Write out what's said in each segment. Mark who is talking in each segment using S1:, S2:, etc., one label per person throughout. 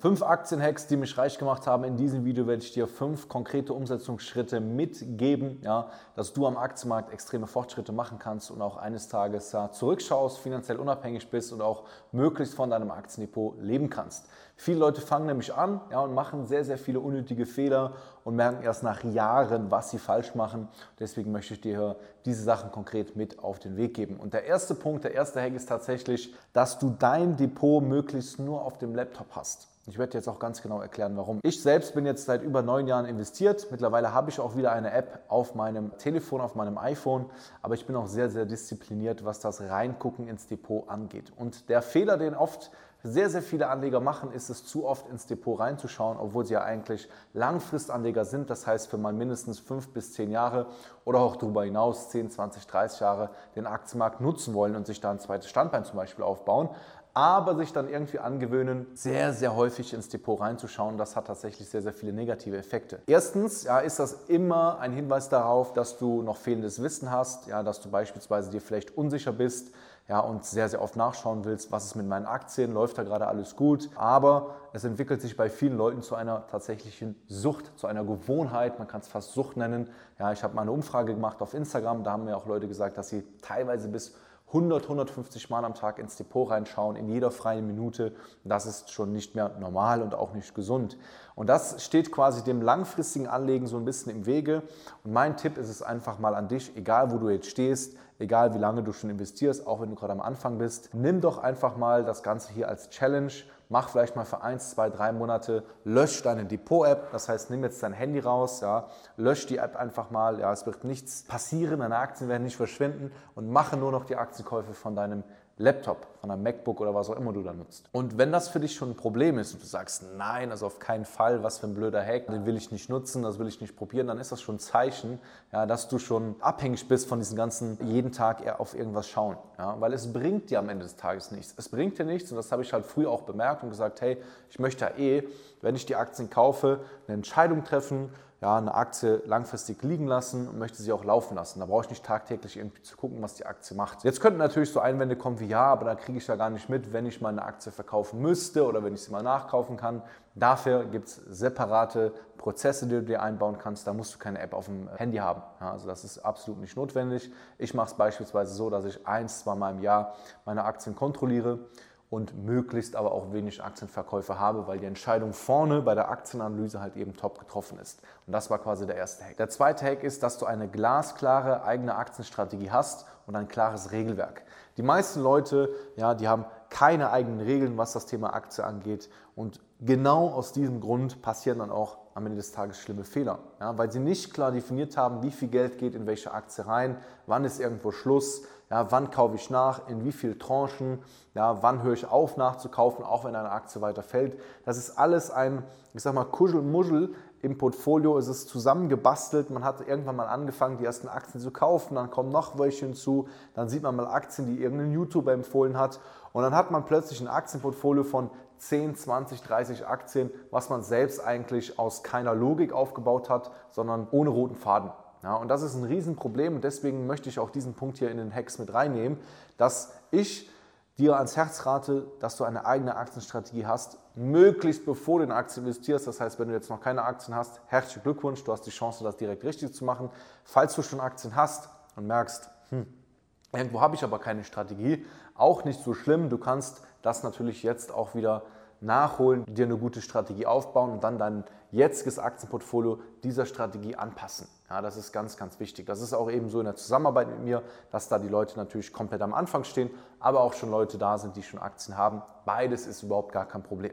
S1: Fünf Aktienhacks, die mich reich gemacht haben. In diesem Video werde ich dir fünf konkrete Umsetzungsschritte mitgeben, ja, dass du am Aktienmarkt extreme Fortschritte machen kannst und auch eines Tages ja, zurückschaust, finanziell unabhängig bist und auch möglichst von deinem Aktiendepot leben kannst. Viele Leute fangen nämlich an ja, und machen sehr, sehr viele unnötige Fehler und merken erst nach Jahren, was sie falsch machen. Deswegen möchte ich dir diese Sachen konkret mit auf den Weg geben. Und der erste Punkt, der erste Hack ist tatsächlich, dass du dein Depot möglichst nur auf dem Laptop hast. Ich werde jetzt auch ganz genau erklären, warum. Ich selbst bin jetzt seit über neun Jahren investiert. Mittlerweile habe ich auch wieder eine App auf meinem Telefon, auf meinem iPhone. Aber ich bin auch sehr, sehr diszipliniert, was das Reingucken ins Depot angeht. Und der Fehler, den oft sehr, sehr viele Anleger machen, ist es zu oft ins Depot reinzuschauen, obwohl sie ja eigentlich Langfristanleger sind. Das heißt, für mal mindestens fünf bis zehn Jahre oder auch darüber hinaus 10, 20, 30 Jahre den Aktienmarkt nutzen wollen und sich da ein zweites Standbein zum Beispiel aufbauen aber sich dann irgendwie angewöhnen, sehr, sehr häufig ins Depot reinzuschauen. Das hat tatsächlich sehr, sehr viele negative Effekte. Erstens ja, ist das immer ein Hinweis darauf, dass du noch fehlendes Wissen hast, ja, dass du beispielsweise dir vielleicht unsicher bist, ja, und sehr, sehr oft nachschauen willst, was ist mit meinen Aktien, läuft da gerade alles gut. Aber es entwickelt sich bei vielen Leuten zu einer tatsächlichen Sucht, zu einer Gewohnheit, man kann es fast Sucht nennen. Ja, ich habe mal eine Umfrage gemacht auf Instagram, da haben mir auch Leute gesagt, dass sie teilweise bis 100, 150 Mal am Tag ins Depot reinschauen, in jeder freien Minute. Das ist schon nicht mehr normal und auch nicht gesund. Und das steht quasi dem langfristigen Anlegen so ein bisschen im Wege. Und mein Tipp ist es einfach mal an dich, egal wo du jetzt stehst, egal wie lange du schon investierst, auch wenn du gerade am Anfang bist, nimm doch einfach mal das Ganze hier als Challenge mach vielleicht mal für eins, zwei, drei Monate, lösch deine Depot-App. Das heißt, nimm jetzt dein Handy raus, ja, lösch die App einfach mal. Ja, es wird nichts passieren, deine Aktien werden nicht verschwinden und mache nur noch die Aktienkäufe von deinem Laptop, von einem MacBook oder was auch immer du da nutzt. Und wenn das für dich schon ein Problem ist und du sagst, nein, also auf keinen Fall, was für ein blöder Hack, den will ich nicht nutzen, das will ich nicht probieren, dann ist das schon ein Zeichen, ja, dass du schon abhängig bist von diesen ganzen jeden Tag auf irgendwas schauen. Ja, weil es bringt dir am Ende des Tages nichts. Es bringt dir nichts und das habe ich halt früh auch bemerkt und gesagt, hey, ich möchte ja eh, wenn ich die Aktien kaufe, eine Entscheidung treffen, ja, eine Aktie langfristig liegen lassen und möchte sie auch laufen lassen. Da brauche ich nicht tagtäglich irgendwie zu gucken, was die Aktie macht. Jetzt könnten natürlich so Einwände kommen wie, ja, aber da kriege ich ja gar nicht mit, wenn ich mal eine Aktie verkaufen müsste oder wenn ich sie mal nachkaufen kann. Dafür gibt es separate Prozesse, die du dir einbauen kannst. Da musst du keine App auf dem Handy haben. Ja, also das ist absolut nicht notwendig. Ich mache es beispielsweise so, dass ich ein, zwei Mal im Jahr meine Aktien kontrolliere und möglichst aber auch wenig Aktienverkäufe habe, weil die Entscheidung vorne bei der Aktienanalyse halt eben top getroffen ist. Und das war quasi der erste Hack. Der zweite Hack ist, dass du eine glasklare eigene Aktienstrategie hast und ein klares Regelwerk. Die meisten Leute, ja, die haben keine eigenen Regeln, was das Thema Aktie angeht und genau aus diesem Grund passieren dann auch am Ende des Tages schlimme Fehler, ja, weil sie nicht klar definiert haben, wie viel Geld geht in welche Aktie rein, wann ist irgendwo Schluss, ja, wann kaufe ich nach, in wie viel Tranchen, ja, wann höre ich auf nachzukaufen, auch wenn eine Aktie weiter fällt. Das ist alles ein, ich sag mal, Kuschelmuschel im Portfolio. Es ist zusammengebastelt. Man hat irgendwann mal angefangen, die ersten Aktien zu kaufen, dann kommen noch welche hinzu, dann sieht man mal Aktien, die irgendein YouTuber empfohlen hat und dann hat man plötzlich ein Aktienportfolio von 10, 20, 30 Aktien, was man selbst eigentlich aus keiner Logik aufgebaut hat, sondern ohne roten Faden. Ja, und das ist ein Riesenproblem und deswegen möchte ich auch diesen Punkt hier in den Hacks mit reinnehmen, dass ich dir ans Herz rate, dass du eine eigene Aktienstrategie hast, möglichst bevor du in Aktien investierst. Das heißt, wenn du jetzt noch keine Aktien hast, herzlichen Glückwunsch, du hast die Chance, das direkt richtig zu machen. Falls du schon Aktien hast und merkst, hm, irgendwo habe ich aber keine Strategie, auch nicht so schlimm. Du kannst das natürlich jetzt auch wieder nachholen, dir eine gute Strategie aufbauen und dann dein jetziges Aktienportfolio dieser Strategie anpassen. Ja, das ist ganz, ganz wichtig. Das ist auch eben so in der Zusammenarbeit mit mir, dass da die Leute natürlich komplett am Anfang stehen, aber auch schon Leute da sind, die schon Aktien haben. Beides ist überhaupt gar kein Problem.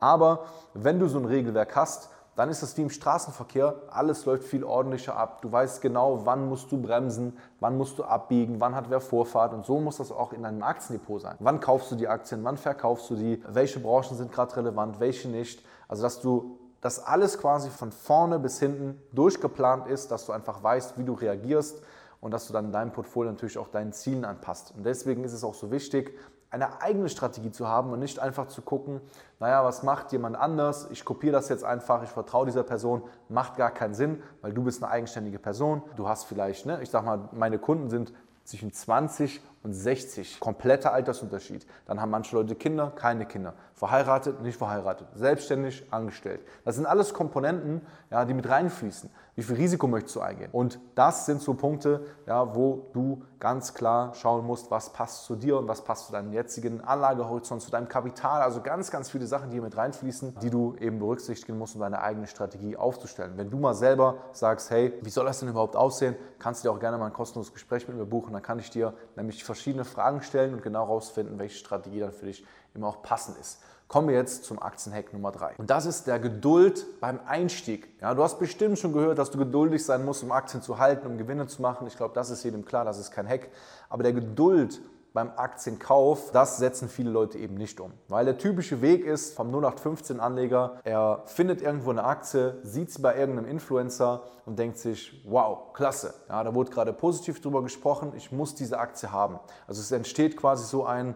S1: Aber wenn du so ein Regelwerk hast, dann ist das wie im Straßenverkehr. Alles läuft viel ordentlicher ab. Du weißt genau, wann musst du bremsen, wann musst du abbiegen, wann hat wer Vorfahrt. Und so muss das auch in deinem Aktiendepot sein. Wann kaufst du die Aktien, wann verkaufst du die, welche Branchen sind gerade relevant, welche nicht. Also, dass du dass alles quasi von vorne bis hinten durchgeplant ist, dass du einfach weißt, wie du reagierst und dass du dann in deinem Portfolio natürlich auch deinen Zielen anpasst. Und deswegen ist es auch so wichtig, eine eigene Strategie zu haben und nicht einfach zu gucken, naja, was macht jemand anders, ich kopiere das jetzt einfach, ich vertraue dieser Person, macht gar keinen Sinn, weil du bist eine eigenständige Person. Du hast vielleicht, ne, ich sag mal, meine Kunden sind zwischen 20 und 60. Kompletter Altersunterschied. Dann haben manche Leute Kinder, keine Kinder. Verheiratet, nicht verheiratet. Selbstständig, angestellt. Das sind alles Komponenten, ja, die mit reinfließen. Wie viel Risiko möchtest du eingehen? Und das sind so Punkte, ja, wo du ganz klar schauen musst, was passt zu dir und was passt zu deinem jetzigen Anlagehorizont, zu deinem Kapital. Also ganz, ganz viele Sachen, die hier mit reinfließen, die du eben berücksichtigen musst, um deine eigene Strategie aufzustellen. Wenn du mal selber sagst, hey, wie soll das denn überhaupt aussehen, kannst du dir auch gerne mal ein kostenloses Gespräch mit mir buchen. Dann kann ich dir nämlich verschiedene Fragen stellen und genau herausfinden, welche Strategie dann für dich immer auch passend ist. Kommen wir jetzt zum Aktienhack Nummer 3. Und das ist der Geduld beim Einstieg. Ja, du hast bestimmt schon gehört, dass du geduldig sein musst, um Aktien zu halten, um Gewinne zu machen. Ich glaube, das ist jedem klar, das ist kein Hack. Aber der Geduld beim Aktienkauf, das setzen viele Leute eben nicht um. Weil der typische Weg ist vom 0815-Anleger, er findet irgendwo eine Aktie, sieht sie bei irgendeinem Influencer und denkt sich, wow, klasse, ja, da wurde gerade positiv drüber gesprochen, ich muss diese Aktie haben. Also es entsteht quasi so, ein,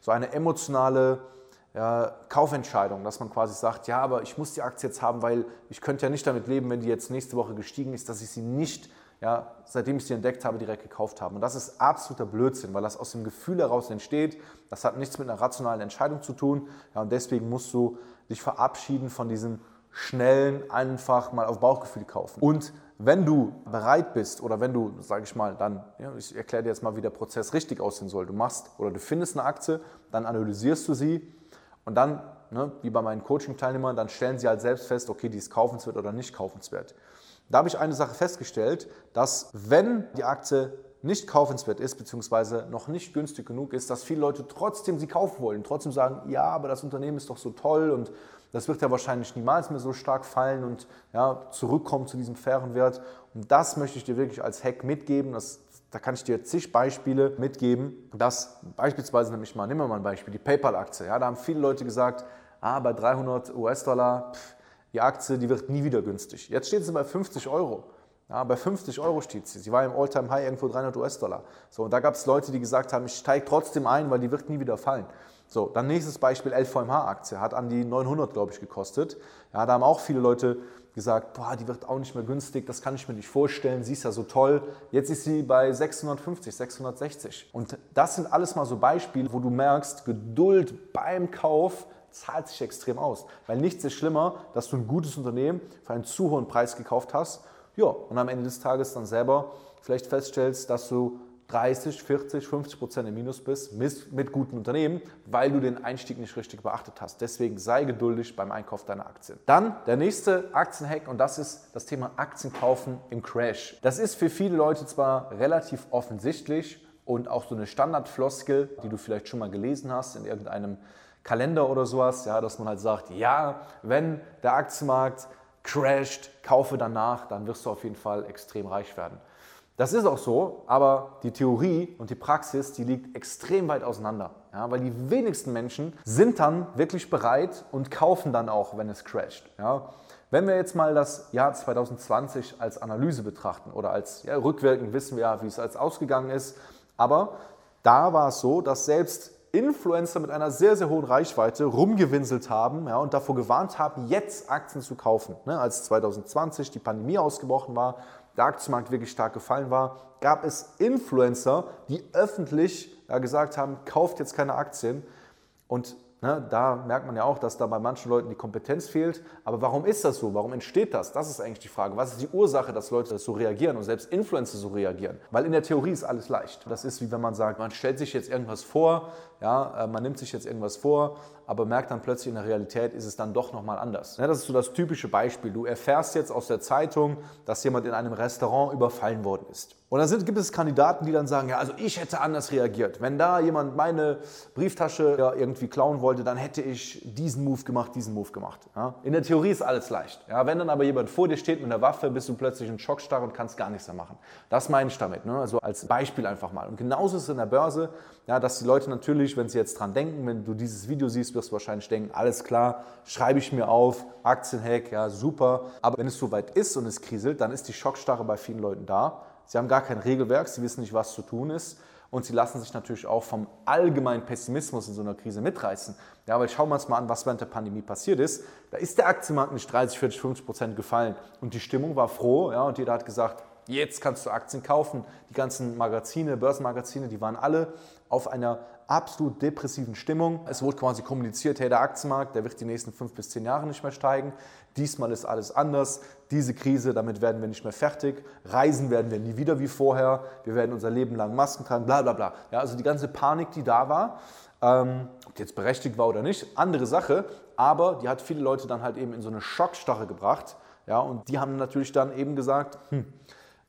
S1: so eine emotionale ja, Kaufentscheidung, dass man quasi sagt, ja, aber ich muss die Aktie jetzt haben, weil ich könnte ja nicht damit leben, wenn die jetzt nächste Woche gestiegen ist, dass ich sie nicht, ja, seitdem ich sie entdeckt habe, direkt gekauft habe. Und das ist absoluter Blödsinn, weil das aus dem Gefühl heraus entsteht. Das hat nichts mit einer rationalen Entscheidung zu tun. Ja, und deswegen musst du dich verabschieden von diesem schnellen, einfach mal auf Bauchgefühl kaufen. Und wenn du bereit bist oder wenn du, sage ich mal, dann, ja, ich erkläre dir jetzt mal, wie der Prozess richtig aussehen soll. Du machst oder du findest eine Aktie, dann analysierst du sie, und dann, ne, wie bei meinen Coaching-Teilnehmern, dann stellen sie halt selbst fest, okay, die ist kaufenswert oder nicht kaufenswert. Da habe ich eine Sache festgestellt, dass wenn die Aktie nicht kaufenswert ist, beziehungsweise noch nicht günstig genug ist, dass viele Leute trotzdem sie kaufen wollen, trotzdem sagen, ja, aber das Unternehmen ist doch so toll und das wird ja wahrscheinlich niemals mehr so stark fallen und ja, zurückkommen zu diesem fairen Wert. Und das möchte ich dir wirklich als Hack mitgeben. Das da kann ich dir zig Beispiele mitgeben, dass beispielsweise, nämlich mal, nehmen wir mal ein Beispiel, die PayPal-Aktie. Ja, da haben viele Leute gesagt, ah, bei 300 US-Dollar, die Aktie, die wird nie wieder günstig. Jetzt steht sie bei 50 Euro. Ja, bei 50 Euro steht sie. Sie war im Alltime high irgendwo 300 US-Dollar. So, und da gab es Leute, die gesagt haben, ich steige trotzdem ein, weil die wird nie wieder fallen. So, dann nächstes Beispiel, LVMH-Aktie, hat an die 900, glaube ich, gekostet. Ja, da haben auch viele Leute gesagt, boah, die wird auch nicht mehr günstig, das kann ich mir nicht vorstellen, sie ist ja so toll. Jetzt ist sie bei 650, 660. Und das sind alles mal so Beispiele, wo du merkst, Geduld beim Kauf zahlt sich extrem aus. Weil nichts ist schlimmer, dass du ein gutes Unternehmen für einen zu hohen Preis gekauft hast, ja, und am Ende des Tages dann selber vielleicht feststellst, dass du 30, 40, 50 Prozent im Minus bist mit, mit guten Unternehmen, weil du den Einstieg nicht richtig beachtet hast. Deswegen sei geduldig beim Einkauf deiner Aktien. Dann der nächste Aktienhack und das ist das Thema Aktien kaufen im Crash. Das ist für viele Leute zwar relativ offensichtlich und auch so eine Standardfloskel, die du vielleicht schon mal gelesen hast in irgendeinem Kalender oder sowas, ja, dass man halt sagt, ja, wenn der Aktienmarkt crasht, kaufe danach, dann wirst du auf jeden Fall extrem reich werden. Das ist auch so, aber die Theorie und die Praxis, die liegt extrem weit auseinander. Ja, weil die wenigsten Menschen sind dann wirklich bereit und kaufen dann auch, wenn es crasht. Ja. Wenn wir jetzt mal das Jahr 2020 als Analyse betrachten oder als ja, rückwirkend wissen wir ja, wie es als ausgegangen ist, aber da war es so, dass selbst Influencer mit einer sehr, sehr hohen Reichweite rumgewinselt haben ja, und davor gewarnt haben, jetzt Aktien zu kaufen. Ne, als 2020 die Pandemie ausgebrochen war, der Aktienmarkt wirklich stark gefallen war, gab es Influencer, die öffentlich ja, gesagt haben, kauft jetzt keine Aktien. Und Ne, da merkt man ja auch, dass da bei manchen Leuten die Kompetenz fehlt. Aber warum ist das so? Warum entsteht das? Das ist eigentlich die Frage. Was ist die Ursache, dass Leute so reagieren und selbst Influencer so reagieren? Weil in der Theorie ist alles leicht. Das ist wie wenn man sagt, man stellt sich jetzt irgendwas vor, ja, äh, man nimmt sich jetzt irgendwas vor, aber merkt dann plötzlich in der Realität ist es dann doch nochmal anders. Das ist so das typische Beispiel. Du erfährst jetzt aus der Zeitung, dass jemand in einem Restaurant überfallen worden ist. Und dann sind, gibt es Kandidaten, die dann sagen, ja, also ich hätte anders reagiert. Wenn da jemand meine Brieftasche ja, irgendwie klauen wollte, dann hätte ich diesen Move gemacht, diesen Move gemacht. Ja? In der Theorie ist alles leicht. Ja? Wenn dann aber jemand vor dir steht mit einer Waffe, bist du plötzlich in Schockstarre und kannst gar nichts mehr machen. Das meine ich damit. Ne? Also als Beispiel einfach mal. Und genauso ist es in der Börse, ja, dass die Leute natürlich, wenn sie jetzt dran denken, wenn du dieses Video siehst, wirst wahrscheinlich denken, alles klar, schreibe ich mir auf, Aktienhack, ja, super. Aber wenn es soweit ist und es kriselt, dann ist die Schockstarre bei vielen Leuten da sie haben gar kein Regelwerk, sie wissen nicht, was zu tun ist und sie lassen sich natürlich auch vom allgemeinen Pessimismus in so einer Krise mitreißen. Ja, weil schauen wir uns mal an, was während der Pandemie passiert ist. Da ist der Aktienmarkt nicht 30, 40, 50 Prozent gefallen und die Stimmung war froh ja, und jeder hat gesagt, jetzt kannst du Aktien kaufen. Die ganzen Magazine, Börsenmagazine, die waren alle auf einer absolut depressiven Stimmung. Es wurde quasi kommuniziert, hey, der Aktienmarkt, der wird die nächsten fünf bis zehn Jahre nicht mehr steigen. Diesmal ist alles anders. Diese Krise, damit werden wir nicht mehr fertig. Reisen werden wir nie wieder wie vorher. Wir werden unser Leben lang Masken tragen, bla bla bla. Ja, also die ganze Panik, die da war, ähm, ob die jetzt berechtigt war oder nicht, andere Sache. Aber die hat viele Leute dann halt eben in so eine Schockstarre gebracht. Ja, und die haben natürlich dann eben gesagt, hm,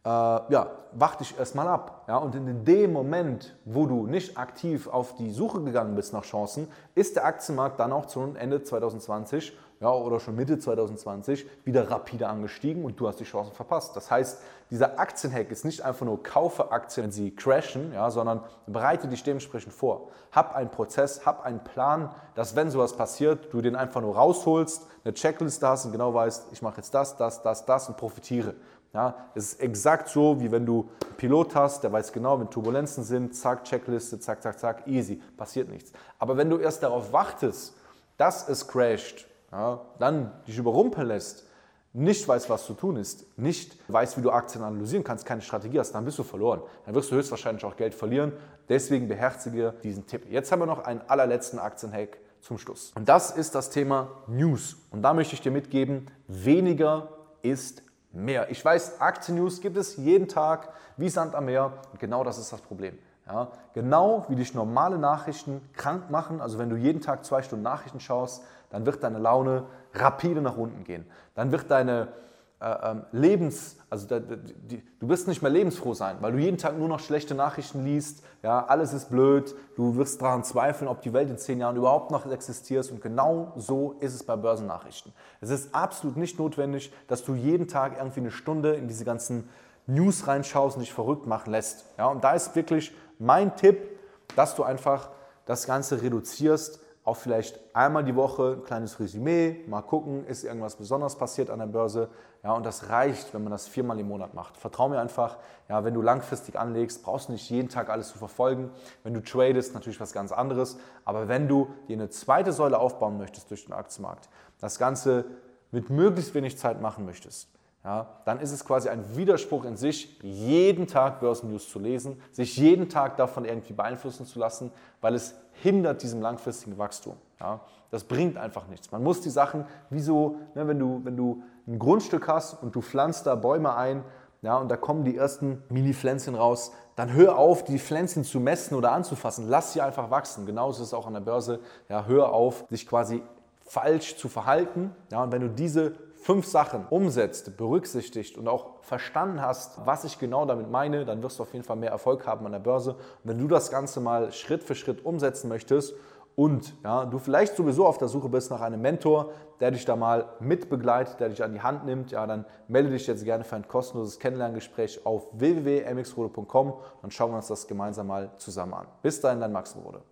S1: äh, ja, wach dich erstmal ab. Ja? Und in dem Moment, wo du nicht aktiv auf die Suche gegangen bist nach Chancen, ist der Aktienmarkt dann auch zu Ende 2020 ja, oder schon Mitte 2020 wieder rapide angestiegen und du hast die Chancen verpasst. Das heißt, dieser Aktienhack ist nicht einfach nur kaufe Aktien, wenn sie crashen, ja, sondern bereite dich dementsprechend vor. Hab einen Prozess, hab einen Plan, dass wenn sowas passiert, du den einfach nur rausholst, eine Checkliste hast und genau weißt, ich mache jetzt das, das, das, das und profitiere. Ja, es ist exakt so, wie wenn du einen Pilot hast, der weiß genau, wenn Turbulenzen sind, zack, Checkliste, zack, zack, zack, easy, passiert nichts. Aber wenn du erst darauf wartest, dass es crasht, ja, dann dich überrumpeln lässt, nicht weißt, was zu tun ist, nicht weißt, wie du Aktien analysieren kannst, keine Strategie hast, dann bist du verloren. Dann wirst du höchstwahrscheinlich auch Geld verlieren. Deswegen beherzige diesen Tipp. Jetzt haben wir noch einen allerletzten Aktienhack zum Schluss. Und das ist das Thema News. Und da möchte ich dir mitgeben, weniger ist mehr. Ich weiß, Aktien-News gibt es jeden Tag wie Sand am Meer und genau das ist das Problem. Ja, genau wie dich normale Nachrichten krank machen, also wenn du jeden Tag zwei Stunden Nachrichten schaust, dann wird deine Laune rapide nach unten gehen. Dann wird deine äh, ähm, Lebens, also da, die, du wirst nicht mehr lebensfroh sein, weil du jeden Tag nur noch schlechte Nachrichten liest, ja, alles ist blöd, du wirst daran zweifeln, ob die Welt in zehn Jahren überhaupt noch existiert und genau so ist es bei Börsennachrichten. Es ist absolut nicht notwendig, dass du jeden Tag irgendwie eine Stunde in diese ganzen News reinschaust und dich verrückt machen lässt. Ja, und da ist wirklich mein Tipp, dass du einfach das Ganze reduzierst auch vielleicht einmal die Woche ein kleines Resümee, mal gucken, ist irgendwas besonders passiert an der Börse. Ja, und das reicht, wenn man das viermal im Monat macht. Vertrau mir einfach, ja, wenn du langfristig anlegst, brauchst du nicht jeden Tag alles zu verfolgen. Wenn du tradest, natürlich was ganz anderes. Aber wenn du dir eine zweite Säule aufbauen möchtest durch den Aktienmarkt, das Ganze mit möglichst wenig Zeit machen möchtest, ja, dann ist es quasi ein Widerspruch in sich, jeden Tag Börsennews zu lesen, sich jeden Tag davon irgendwie beeinflussen zu lassen, weil es hindert diesem langfristigen Wachstum. Ja. Das bringt einfach nichts. Man muss die Sachen, wie so, ne, wenn, du, wenn du ein Grundstück hast und du pflanzt da Bäume ein, ja, und da kommen die ersten Mini-Pflänzchen raus, dann hör auf, die Pflänzchen zu messen oder anzufassen. Lass sie einfach wachsen. Genauso ist es auch an der Börse. Ja, hör auf, sich quasi falsch zu verhalten. Ja, und wenn du diese fünf Sachen umsetzt, berücksichtigt und auch verstanden hast, was ich genau damit meine, dann wirst du auf jeden Fall mehr Erfolg haben an der Börse. Und wenn du das Ganze mal Schritt für Schritt umsetzen möchtest und ja, du vielleicht sowieso auf der Suche bist nach einem Mentor, der dich da mal mitbegleitet, der dich an die Hand nimmt, ja, dann melde dich jetzt gerne für ein kostenloses Kennenlerngespräch auf www.mxrode.com und schauen wir uns das gemeinsam mal zusammen an. Bis dahin, dein Max Rode.